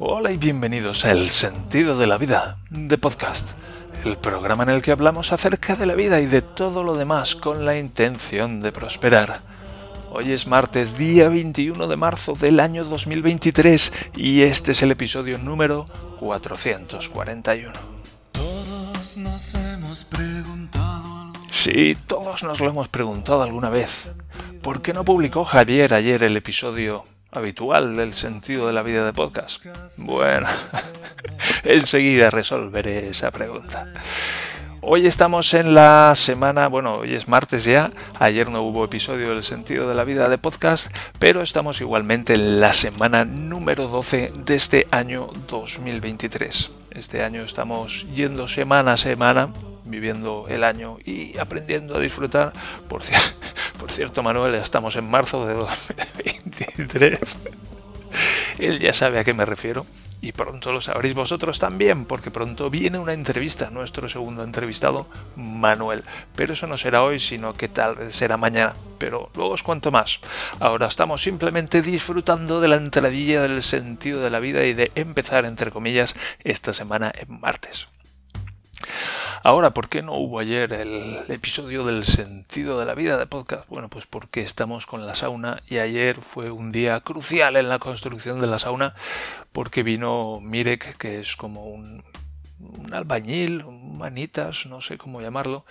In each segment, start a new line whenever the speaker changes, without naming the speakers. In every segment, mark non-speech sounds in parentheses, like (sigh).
Hola y bienvenidos a El sentido de la vida de podcast, el programa en el que hablamos acerca de la vida y de todo lo demás con la intención de prosperar. Hoy es martes, día 21 de marzo del año 2023 y este es el episodio número 441.
Todos nos hemos preguntado.
Sí, todos nos lo hemos preguntado alguna vez. ¿Por qué no publicó Javier ayer el episodio habitual del sentido de la vida de podcast? Bueno, (laughs) enseguida resolveré esa pregunta. Hoy estamos en la semana, bueno, hoy es martes ya, ayer no hubo episodio del sentido de la vida de podcast, pero estamos igualmente en la semana número 12 de este año 2023. Este año estamos yendo semana a semana, viviendo el año y aprendiendo a disfrutar. Por, (laughs) cierto, Manuel, estamos en marzo de 2023. (laughs) Él ya sabe a qué me refiero y pronto lo sabréis vosotros también, porque pronto viene una entrevista, nuestro segundo entrevistado, Manuel. Pero eso no será hoy, sino que tal vez será mañana. Pero luego os cuento más. Ahora estamos simplemente disfrutando de la entradilla del sentido de la vida y de empezar, entre comillas, esta semana en martes. Ahora, ¿por qué no hubo ayer el episodio del sentido de la vida de podcast? Bueno, pues porque estamos con la sauna y ayer fue un día crucial en la construcción de la sauna porque vino Mirek, que es como un, albañil, un manitas, no sé cómo llamarlo,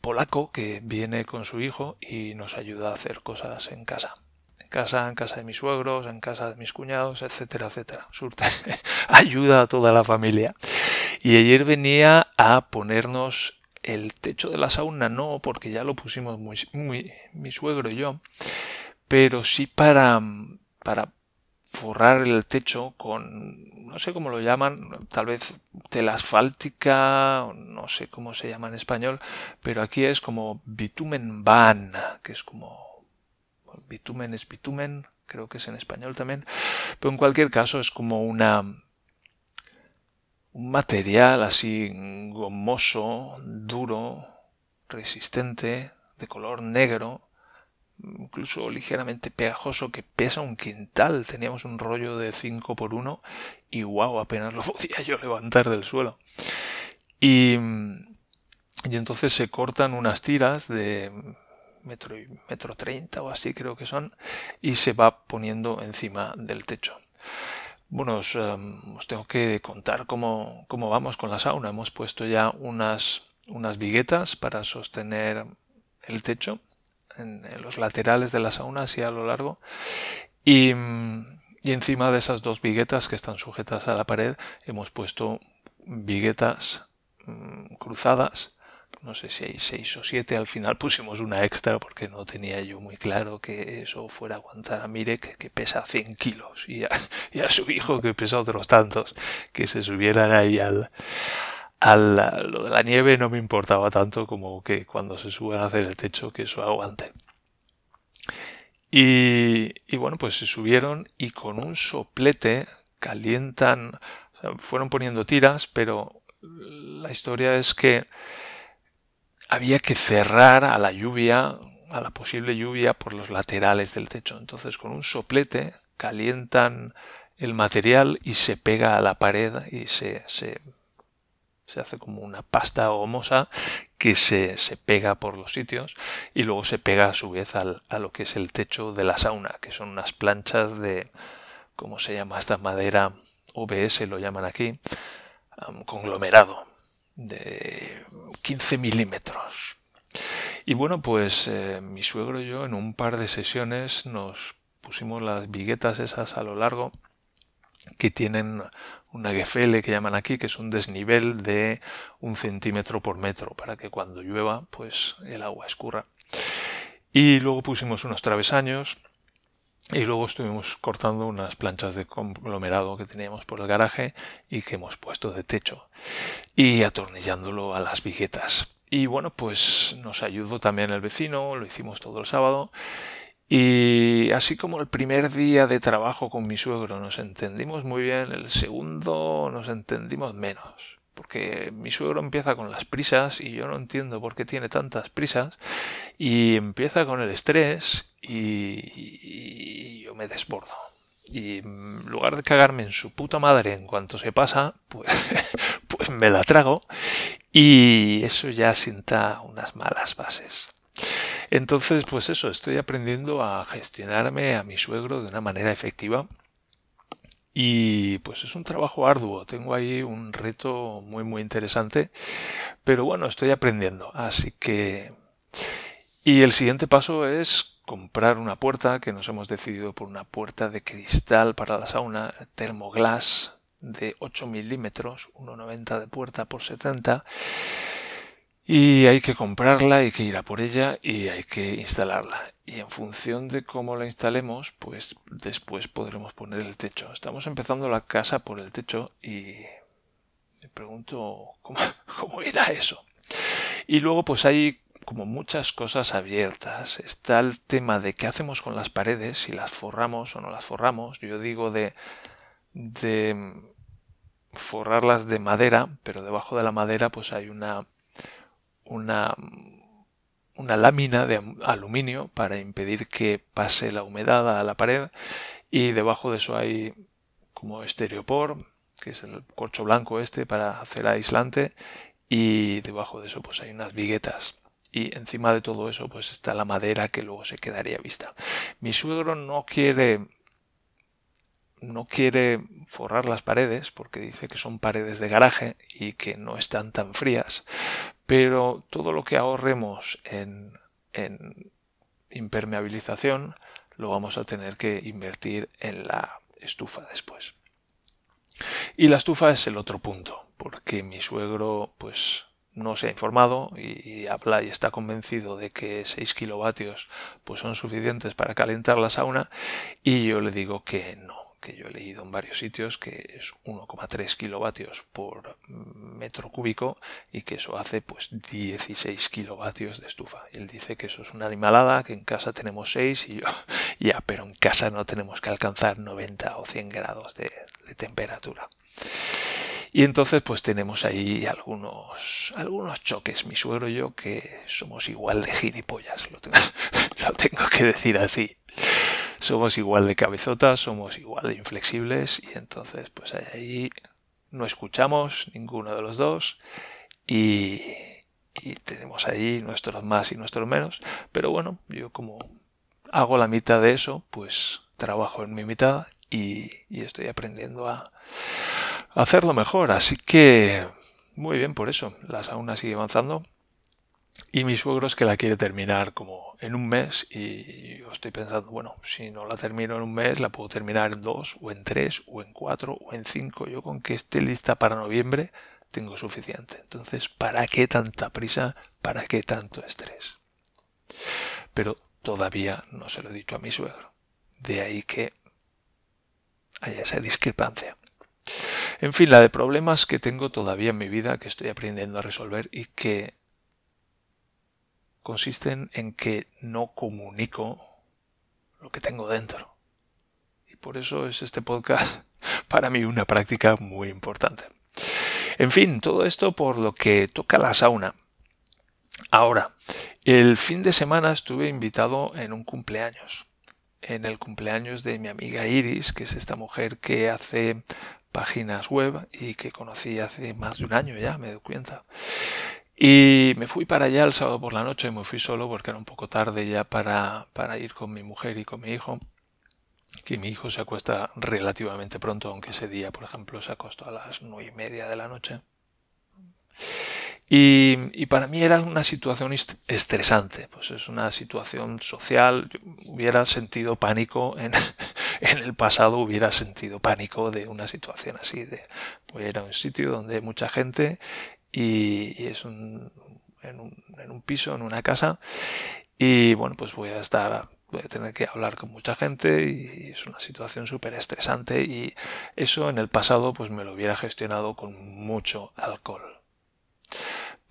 polaco, que viene con su hijo y nos ayuda a hacer cosas en casa En casa, en casa de mis suegros, en casa de mis cuñados, etcétera, etcétera. Surte, (laughs) ayuda a toda la familia. Y ayer venía a ponernos el techo de la sauna, no porque ya lo pusimos muy, muy mi suegro y yo, pero sí para, para forrar el techo con, no sé cómo lo llaman, tal vez tela asfáltica, no sé cómo se llama en español, pero aquí es como bitumen van, que es como bitumen es bitumen, creo que es en español también, pero en cualquier caso es como una un material así gomoso, duro, resistente, de color negro, incluso ligeramente pegajoso, que pesa un quintal. Teníamos un rollo de 5 por 1 y wow, apenas lo (laughs) podía yo levantar del suelo. Y, y entonces se cortan unas tiras de metro y metro treinta o así creo que son y se va poniendo encima del techo. Bueno, os, um, os tengo que contar cómo, cómo, vamos con la sauna. Hemos puesto ya unas, unas viguetas para sostener el techo en, los laterales de la sauna, así a lo largo. Y, y encima de esas dos viguetas que están sujetas a la pared, hemos puesto viguetas um, cruzadas no sé si hay seis o siete, al final pusimos una extra porque no tenía yo muy claro que eso fuera a aguantar a Mirek que pesa 100 kilos y a, y a su hijo que pesa otros tantos, que se subieran ahí al, al, lo de la nieve no me importaba tanto como que cuando se suban a hacer el techo que eso aguante. Y, y bueno, pues se subieron y con un soplete calientan, o sea, fueron poniendo tiras, pero la historia es que había que cerrar a la lluvia, a la posible lluvia por los laterales del techo. Entonces con un soplete calientan el material y se pega a la pared y se, se, se hace como una pasta gomosa que se, se, pega por los sitios y luego se pega a su vez al, a lo que es el techo de la sauna, que son unas planchas de, ¿cómo se llama esta madera? OBS lo llaman aquí, conglomerado de 15 milímetros. Y bueno, pues eh, mi suegro y yo en un par de sesiones nos pusimos las viguetas esas a lo largo que tienen una gefele que llaman aquí, que es un desnivel de un centímetro por metro, para que cuando llueva, pues el agua escurra. Y luego pusimos unos travesaños y luego estuvimos cortando unas planchas de conglomerado que teníamos por el garaje y que hemos puesto de techo y atornillándolo a las viguetas. Y bueno, pues nos ayudó también el vecino, lo hicimos todo el sábado. Y así como el primer día de trabajo con mi suegro nos entendimos muy bien, el segundo nos entendimos menos. Porque mi suegro empieza con las prisas y yo no entiendo por qué tiene tantas prisas. Y empieza con el estrés y, yo me desbordo. y en lugar de cagarme en su puta madre en cuanto se pasa, pues, (laughs) pues me la trago y eso ya sienta unas malas bases. Entonces, pues eso, estoy aprendiendo a gestionarme a mi suegro de una manera efectiva y pues es un trabajo arduo, tengo ahí un reto muy muy interesante, pero bueno, estoy aprendiendo, así que... Y el siguiente paso es comprar una puerta, que nos hemos decidido por una puerta de cristal para la sauna, Thermoglass de 8 milímetros, 1,90 de puerta por 70. Y hay que comprarla, hay que ir a por ella y hay que instalarla. Y en función de cómo la instalemos, pues después podremos poner el techo. Estamos empezando la casa por el techo y me pregunto cómo, (laughs) cómo irá eso. Y luego pues hay como muchas cosas abiertas. Está el tema de qué hacemos con las paredes, si las forramos o no las forramos. Yo digo de, de forrarlas de madera, pero debajo de la madera pues hay una, una, una lámina de aluminio para impedir que pase la humedad a la pared y debajo de eso hay como estereopor, que es el corcho blanco este para hacer aislante y debajo de eso pues hay unas viguetas y encima de todo eso pues está la madera que luego se quedaría vista. Mi suegro no quiere no quiere forrar las paredes porque dice que son paredes de garaje y que no están tan frías, pero todo lo que ahorremos en, en impermeabilización lo vamos a tener que invertir en la estufa después. Y la estufa es el otro punto, porque mi suegro pues no se ha informado y, habla y está convencido de que 6 kilovatios pues son suficientes para calentar la sauna y yo le digo que no, que yo he leído en varios sitios que es 1,3 kilovatios por metro cúbico y que eso hace pues 16 kilovatios de estufa. Él dice que eso es una animalada, que en casa tenemos 6 y yo (laughs) ya, pero en casa no tenemos que alcanzar 90 o 100 grados de temperatura. Y entonces pues tenemos ahí algunos, algunos choques, mi suegro y yo, que somos igual de gilipollas, lo tengo, (laughs) lo tengo que decir así. Somos igual de cabezotas, somos igual de inflexibles y entonces pues ahí no escuchamos ninguno de los dos y, y tenemos ahí nuestros más y nuestros menos. Pero bueno, yo como hago la mitad de eso, pues trabajo en mi mitad y, y estoy aprendiendo a, hacerlo mejor. Así que muy bien por eso. La sauna sigue avanzando. Y mi suegro es que la quiere terminar como en un mes y yo estoy pensando, bueno, si no la termino en un mes, la puedo terminar en dos, o en tres, o en cuatro, o en cinco. Yo con que esté lista para noviembre tengo suficiente. Entonces, ¿para qué tanta prisa? ¿Para qué tanto estrés? Pero todavía no se lo he dicho a mi suegro. De ahí que haya esa discrepancia. En fin, la de problemas que tengo todavía en mi vida que estoy aprendiendo a resolver y que consisten en que no comunico lo que tengo dentro. Y por eso es este podcast (laughs) para mí una práctica muy importante. En fin, todo esto por lo que toca la sauna. Ahora, el fin de semana estuve invitado en un cumpleaños. En el cumpleaños de mi amiga Iris, que es esta mujer que hace páginas web y que conocí hace más de un año ya, me doy cuenta. Y me fui para allá el sábado por la noche, me fui solo porque era un poco tarde ya para, para ir con mi mujer y con mi hijo. Que mi hijo se acuesta relativamente pronto, aunque ese día, por ejemplo, se acostó a las nueve y media de la noche. Y, para mí era una situación estresante, pues es una situación social, hubiera sentido pánico (laughs) en, el pasado, hubiera sentido pánico de una situación así, de era un sitio donde hay mucha gente y, es un, en, un, en un piso, en una casa, y bueno, pues voy a estar voy a tener que hablar con mucha gente y es una situación súper estresante y eso en el pasado pues me lo hubiera gestionado con mucho alcohol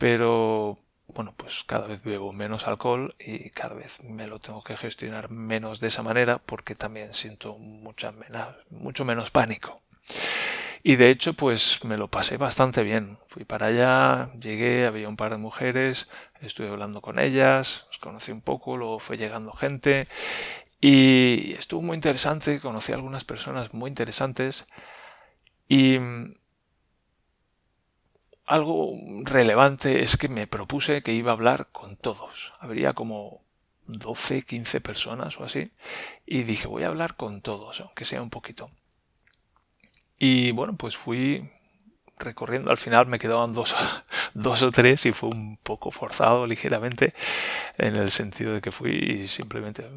pero bueno, pues cada vez bebo menos alcohol y cada vez me lo tengo que gestionar menos de esa manera porque también siento mucha mucho menos pánico. Y de hecho, pues me lo pasé bastante bien. Fui para allá, llegué, había un par de mujeres, estuve hablando con ellas, conocí un poco, luego fue llegando gente Y estuvo muy interesante, conocí a algunas personas muy interesantes y algo relevante es que me propuse que iba a hablar con todos. Habría como 12, 15 personas o así. Y dije, voy a hablar con todos, aunque sea un poquito. Y bueno, pues fui recorriendo. Al final me quedaban dos, (laughs) dos o tres y fue un poco forzado (laughs) ligeramente en el sentido de que fui y simplemente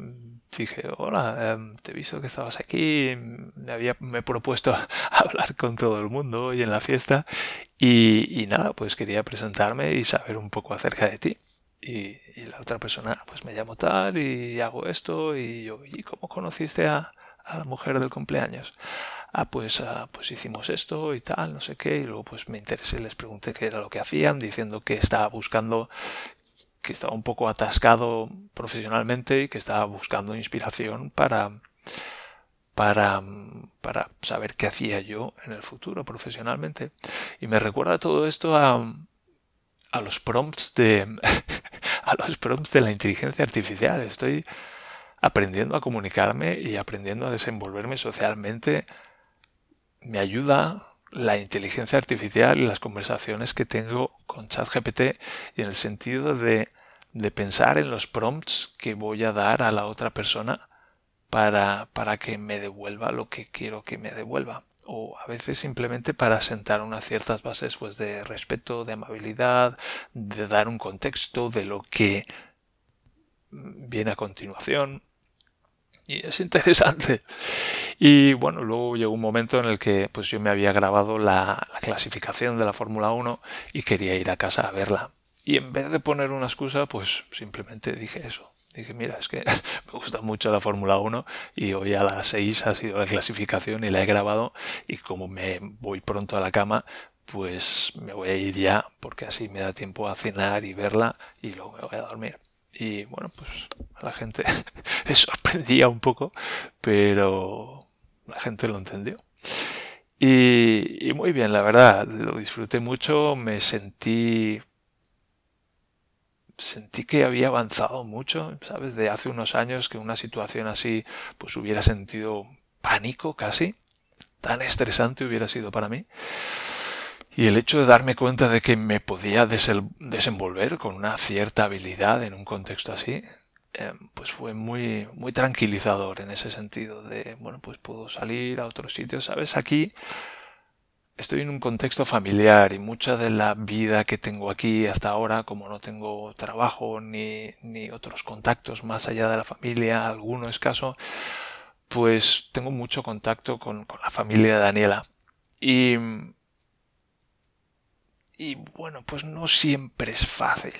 dije, hola, em, te he visto que estabas aquí, me, había, me propuesto (laughs) hablar con todo el mundo hoy en la fiesta y, nada, pues quería presentarme y saber un poco acerca de ti. Y, la otra persona, pues me llamo tal y hago esto y yo, ¿y cómo conociste a, a la mujer del cumpleaños? ah, pues, ah, pues hicimos esto y tal, no sé qué, y luego pues me interesé, les pregunté qué era lo que hacían, diciendo que estaba buscando, que estaba un poco atascado profesionalmente y que estaba buscando inspiración para, para, para saber qué hacía yo en el futuro profesionalmente. Y me recuerda todo esto a, a los prompts de, (laughs) a los prompts de la inteligencia artificial. Estoy aprendiendo a comunicarme y aprendiendo a desenvolverme socialmente me ayuda la inteligencia artificial y las conversaciones que tengo con ChatGPT y en el sentido de, de, pensar en los prompts que voy a dar a la otra persona para, para que me devuelva lo que quiero que me devuelva o a veces simplemente para sentar unas ciertas bases pues de respeto, de amabilidad, de dar un contexto de lo que viene a continuación. Y es interesante. Y bueno, luego llegó un momento en el que pues yo me había grabado la, clasificación de la Fórmula 1 y quería ir a casa a verla. Y en vez de poner una excusa, pues simplemente dije eso. Dije, mira, es que (laughs) me gusta mucho la Fórmula 1 y hoy a las 6 ha sido la clasificación y la he grabado y como me voy pronto a la cama, pues me voy a ir ya porque así me da tiempo a cenar y verla y luego me voy a dormir. Y bueno, pues la gente (laughs) le sorprendía un poco, pero la gente lo entendió. Y, muy bien, la verdad, lo disfruté mucho, me sentí sentí que había avanzado mucho, ¿sabes? De hace unos años que una situación así pues hubiera sentido pánico casi, tan estresante hubiera sido para mí. Y el hecho de darme cuenta de que me podía desenvolver con una cierta habilidad en un contexto así, eh, pues fue muy, muy tranquilizador en ese sentido de, bueno, pues puedo salir a otros sitios, ¿sabes? Aquí estoy en un contexto familiar y mucha de la vida que tengo aquí hasta ahora, como no tengo trabajo ni, ni otros contactos más allá de la familia, alguno escaso, pues tengo mucho contacto con, con la familia de Daniela. Y, y bueno, pues no siempre es fácil.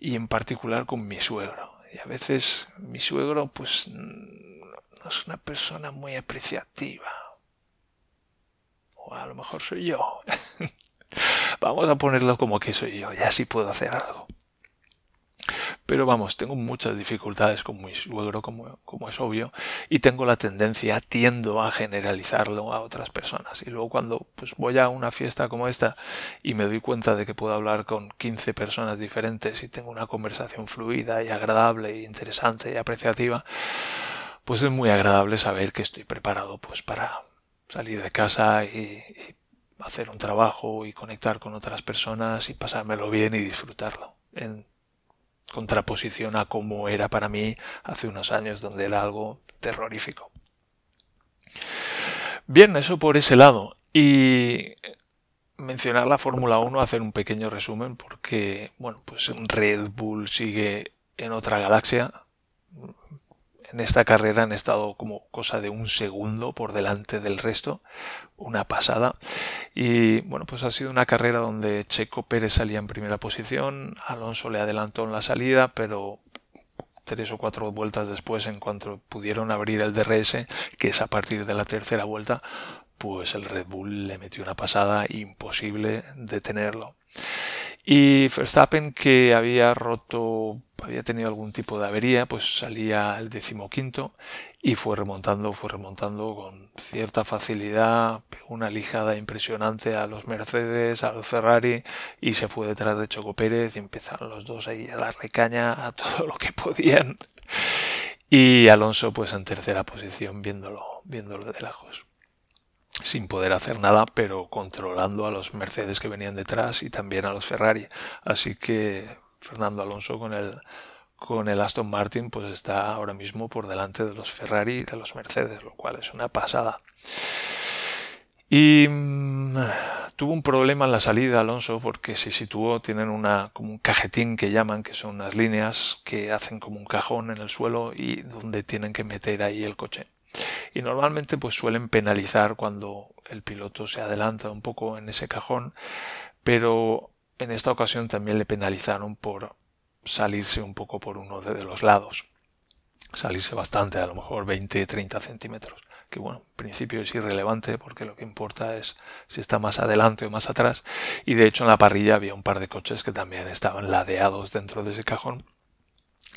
Y en particular con mi suegro. Y a veces mi suegro pues no es una persona muy apreciativa. A lo mejor soy yo. (laughs) Vamos a ponerlo como que soy yo, ya sí puedo hacer algo. Pero vamos, tengo muchas dificultades con mi suegro, como, como es obvio, y tengo la tendencia, tiendo a generalizarlo a otras personas. Y luego cuando pues voy a una fiesta como esta y me doy cuenta de que puedo hablar con 15 personas diferentes y tengo una conversación fluida y agradable y interesante y apreciativa, pues es muy agradable saber que estoy preparado pues para salir de casa y, hacer un trabajo y conectar con otras personas y pasármelo bien y disfrutarlo. En contraposición a cómo era para mí hace unos años, donde era algo terrorífico. Bien, eso por ese lado. Y mencionar la Fórmula 1, hacer un pequeño resumen, porque, bueno, pues Red Bull sigue en otra galaxia, en esta carrera han estado como cosa de un segundo por delante del resto, una pasada. Y bueno, pues ha sido una carrera donde Checo Pérez salía en primera posición, Alonso le adelantó en la salida, pero tres o cuatro vueltas después, en cuanto pudieron abrir el DRS, que es a partir de la tercera vuelta, pues el Red Bull le metió una pasada imposible detenerlo. Y Verstappen, que había roto, había tenido algún tipo de avería, pues salía el decimoquinto y fue remontando, fue remontando con cierta facilidad, una lijada impresionante a los Mercedes, a los Ferrari y se fue detrás de Choco Pérez y empezaron los dos ahí a darle caña a todo lo que podían. Y Alonso pues en tercera posición viéndolo, viéndolo de lejos sin poder hacer nada, pero controlando a los Mercedes que venían detrás y también a los Ferrari. Así que Fernando Alonso con el con el Aston Martin pues está ahora mismo por delante de los Ferrari y de los Mercedes, lo cual es una pasada. Y mm, tuvo un problema en la salida Alonso porque se situó, tienen una como un cajetín que llaman, que son unas líneas que hacen como un cajón en el suelo y donde tienen que meter ahí el coche. Y normalmente pues suelen penalizar cuando el piloto se adelanta un poco en ese cajón, pero en esta ocasión también le penalizaron por salirse un poco por uno de los lados. Salirse bastante, a lo mejor 20-30 centímetros. Que bueno, en principio es irrelevante porque lo que importa es si está más adelante o más atrás. Y de hecho en la parrilla había un par de coches que también estaban ladeados dentro de ese cajón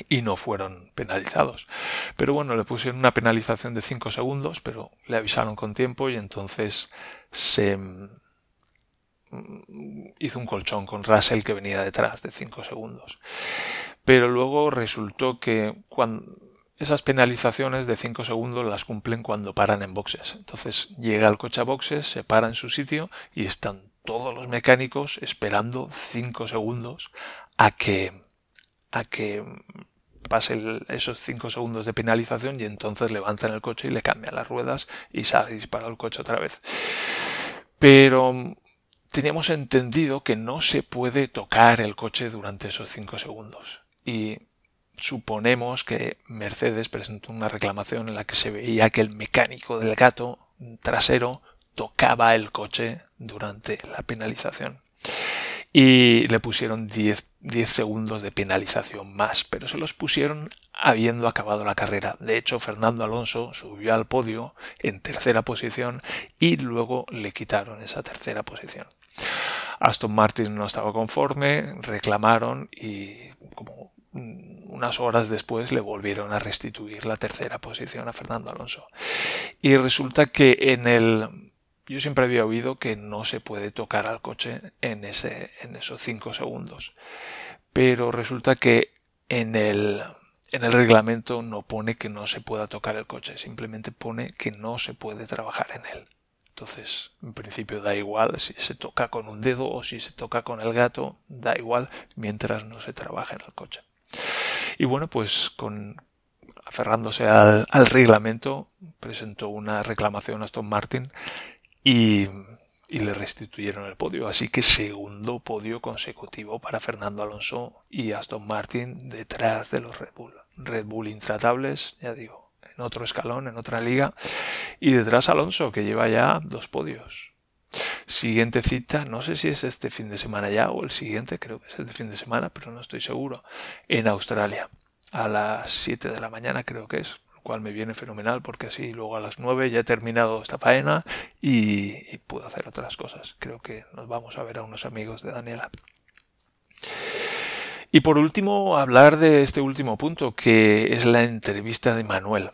y no fueron penalizados. Pero bueno, le pusieron una penalización de 5 segundos, pero le avisaron con tiempo y entonces se mm, hizo un colchón con Russell que venía detrás de 5 segundos. Pero luego resultó que cuando esas penalizaciones de 5 segundos las cumplen cuando paran en boxes. Entonces llega el coche a boxes, se para en su sitio y están todos los mecánicos esperando 5 segundos a que a que pase esos 5 segundos de penalización y entonces levantan el coche y le cambian las ruedas y sale disparado el coche otra vez. Pero teníamos entendido que no se puede tocar el coche durante esos 5 segundos. Y suponemos que Mercedes presentó una reclamación en la que se veía que el mecánico del gato trasero tocaba el coche durante la penalización y le pusieron 10, segundos de penalización más, pero se los pusieron habiendo acabado la carrera. De hecho, Fernando Alonso subió al podio en tercera posición y luego le quitaron esa tercera posición. Aston Martin no estaba conforme, reclamaron y como unas horas después le volvieron a restituir la tercera posición a Fernando Alonso. Y resulta que en el yo siempre había oído que no se puede tocar al coche en, ese, en esos 5 segundos. Pero resulta que en el, en el reglamento no pone que no se pueda tocar el coche, simplemente pone que no se puede trabajar en él. Entonces, en principio da igual si se toca con un dedo o si se toca con el gato, da igual mientras no se trabaja en el coche. Y bueno, pues con aferrándose al, al reglamento, presentó una reclamación a Aston Martin y, le restituyeron el podio. Así que segundo podio consecutivo para Fernando Alonso y Aston Martin detrás de los Red Bull. Red Bull intratables, ya digo, en otro escalón, en otra liga. Y detrás Alonso, que lleva ya dos podios. Siguiente cita, no sé si es este fin de semana ya o el siguiente, creo que es el fin de semana, pero no estoy seguro, en Australia. A las 7 de la mañana creo que es cual me viene fenomenal porque así luego a las 9 ya he terminado esta faena y, puedo hacer otras cosas. Creo que nos vamos a ver a unos amigos de Daniela. Y por último, hablar de este último punto, que es la entrevista de Manuel.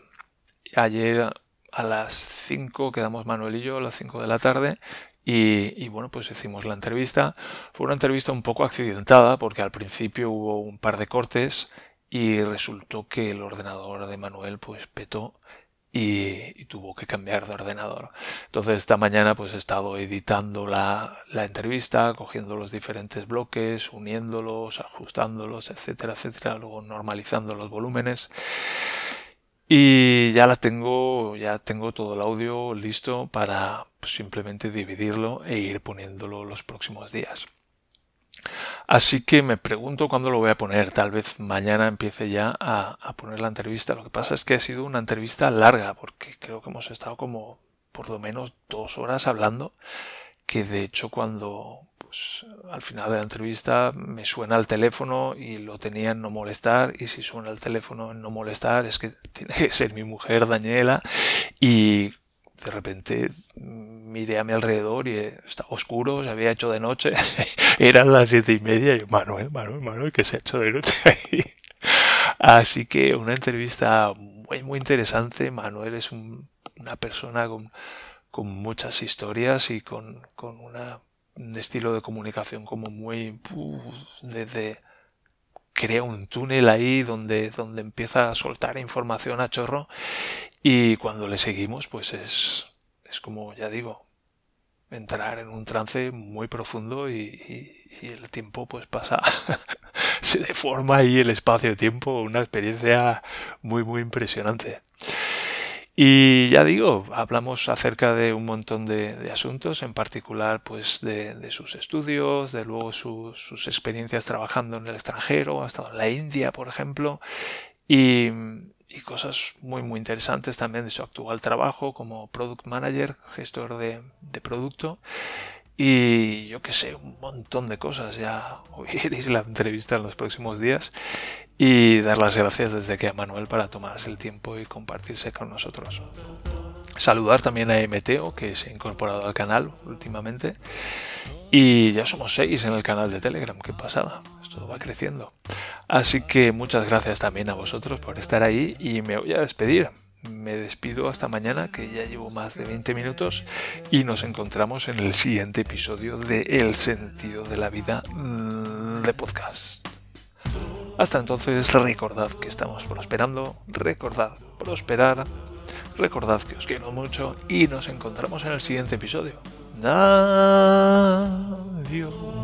Ayer a las 5 quedamos Manuel y yo, a las 5 de la tarde, y, y, bueno, pues hicimos la entrevista. Fue una entrevista un poco accidentada porque al principio hubo un par de cortes y resultó que el ordenador de Manuel pues petó y, tuvo que cambiar de ordenador. Entonces esta mañana pues he estado editando la, la, entrevista, cogiendo los diferentes bloques, uniéndolos, ajustándolos, etcétera, etcétera, luego normalizando los volúmenes. Y ya la tengo, ya tengo todo el audio listo para pues, simplemente dividirlo e ir poniéndolo los próximos días. Así que me pregunto cuándo lo voy a poner. Tal vez mañana empiece ya a, poner la entrevista. Lo que pasa es que ha sido una entrevista larga, porque creo que hemos estado como por lo menos dos horas hablando. Que de hecho cuando pues, al final de la entrevista me suena el teléfono y lo tenía en no molestar. Y si suena el teléfono en no molestar es que (laughs) tiene que ser mi mujer Daniela. Y de repente miré a mi alrededor y estaba oscuro, se había hecho de noche, (laughs) eran las siete y media y yo, Manuel, Manuel, Manuel, que se ha hecho de noche (laughs) ahí. Así que una entrevista muy, muy interesante. Manuel es una persona con, con, muchas historias y con, con una, un estilo de comunicación como muy... desde crea un túnel ahí donde, donde empieza a soltar información a chorro y cuando le seguimos pues es, es como ya digo, entrar en un trance muy profundo y, el tiempo pues pasa, (laughs) se deforma ahí el espacio-tiempo, una experiencia muy muy impresionante. Y ya digo, hablamos acerca de un montón de, asuntos, en particular pues de, sus estudios, de luego sus experiencias trabajando en el extranjero, ha estado en la India, por ejemplo, y, y cosas muy muy interesantes también de su actual trabajo como product manager, gestor de, producto y yo que sé, un montón de cosas. Ya oiréis la entrevista en los próximos días y dar las gracias desde que a Manuel para tomarse el tiempo y compartirse con nosotros. Saludar también a Meteo que se ha incorporado al canal últimamente y ya somos seis en el canal de Telegram, qué pasada, esto va creciendo. Así que muchas gracias también a vosotros por estar ahí y me voy a despedir. Me despido hasta mañana, que ya llevo más de 20 minutos, y nos encontramos en el siguiente episodio de El sentido de la vida mm, de podcast. Hasta entonces, recordad que estamos prosperando, recordad prosperar, recordad que os quiero mucho y nos encontramos en el siguiente episodio. Adiós.